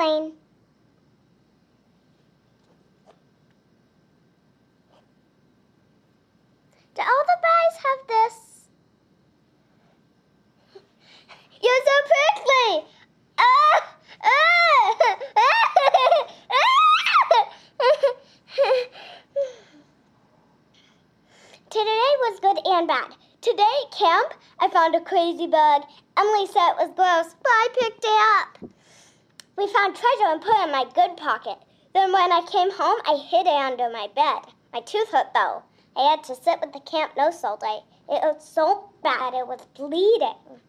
plane. Do all the guys have this? You're so prickly! Ah! Ah! Today was good and bad. Today at camp, I found a crazy bug. Emily said it was gross, but I picked it up. We found treasure and put it in my good pocket. Then when I came home, I hid it under my bed. My tooth hurt though. I had to sit with the camp nurse all day. It was so bad it was bleeding.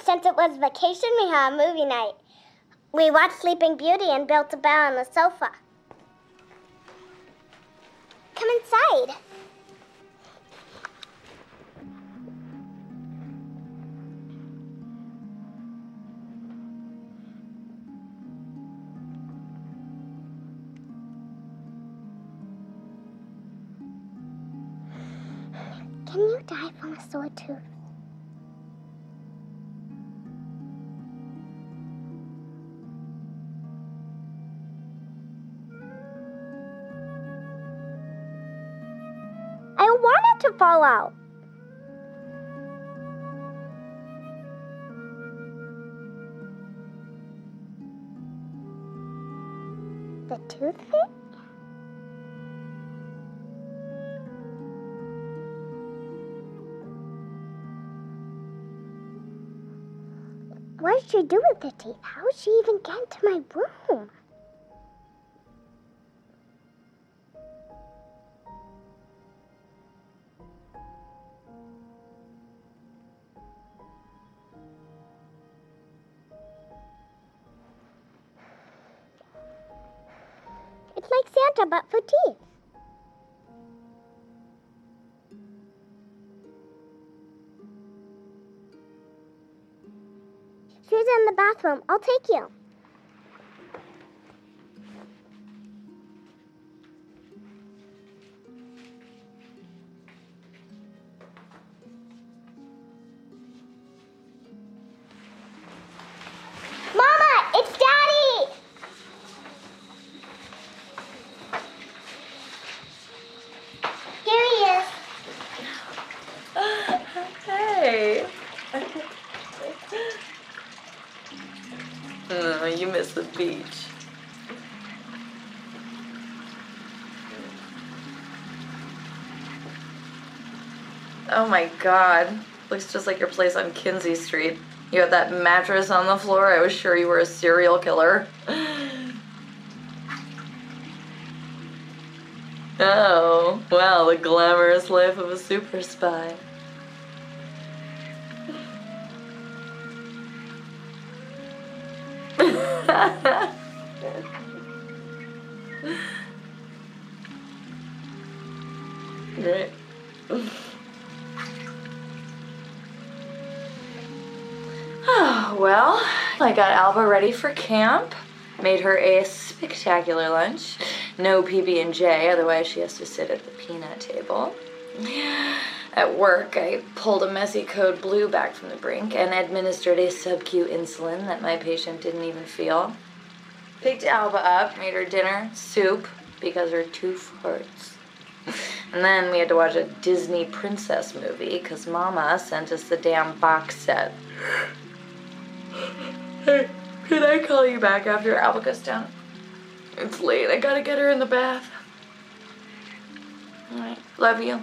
Since it was vacation, we had a movie night. We watched Sleeping Beauty and built a bed on the sofa. Come inside. Can you die from a sore tooth? I want it to fall out. The toothpick? What did she do with the teeth? How did she even get into my room? It's like Santa, but for teeth. She's in the bathroom. I'll take you. Oh, you miss the beach. Oh my god. Looks just like your place on Kinsey Street. You have that mattress on the floor. I was sure you were a serial killer. Oh, well, the glamorous life of a super spy. Great. Oh, well, I got Alba ready for camp. Made her a spectacular lunch. No PB and J, otherwise she has to sit at the peanut table. At work, I pulled a messy code blue back from the brink and administered a sub-Q insulin that my patient didn't even feel. Picked Alba up, made her dinner, soup, because her tooth hurts. And then we had to watch a Disney princess movie because Mama sent us the damn box set. Hey, can I call you back after Alba goes down? It's late. I gotta get her in the bath. Alright. Love you.